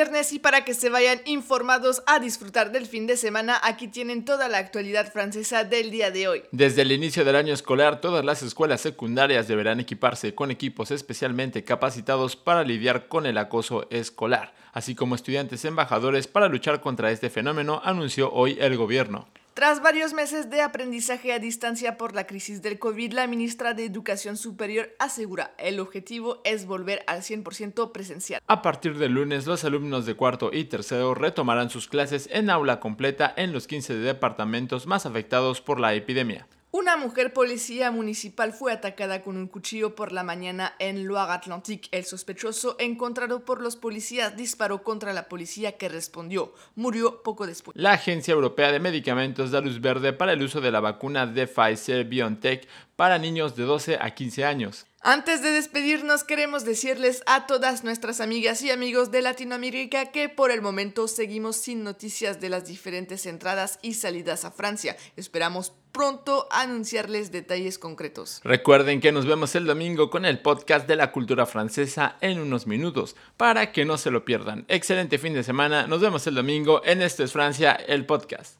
es viernes y para que se vayan informados a disfrutar del fin de semana, aquí tienen toda la actualidad francesa del día de hoy. Desde el inicio del año escolar, todas las escuelas secundarias deberán equiparse con equipos especialmente capacitados para lidiar con el acoso escolar, así como estudiantes embajadores para luchar contra este fenómeno, anunció hoy el gobierno. Tras varios meses de aprendizaje a distancia por la crisis del COVID, la ministra de Educación Superior asegura el objetivo es volver al 100% presencial. A partir del lunes, los alumnos de cuarto y tercero retomarán sus clases en aula completa en los 15 departamentos más afectados por la epidemia. Una mujer policía municipal fue atacada con un cuchillo por la mañana en Loire-Atlantique. El sospechoso, encontrado por los policías, disparó contra la policía que respondió. Murió poco después. La Agencia Europea de Medicamentos da luz verde para el uso de la vacuna de Pfizer BioNTech para niños de 12 a 15 años. Antes de despedirnos, queremos decirles a todas nuestras amigas y amigos de Latinoamérica que por el momento seguimos sin noticias de las diferentes entradas y salidas a Francia. Esperamos pronto anunciarles detalles concretos. Recuerden que nos vemos el domingo con el podcast de la cultura francesa en unos minutos, para que no se lo pierdan. Excelente fin de semana, nos vemos el domingo en Esto es Francia, el podcast.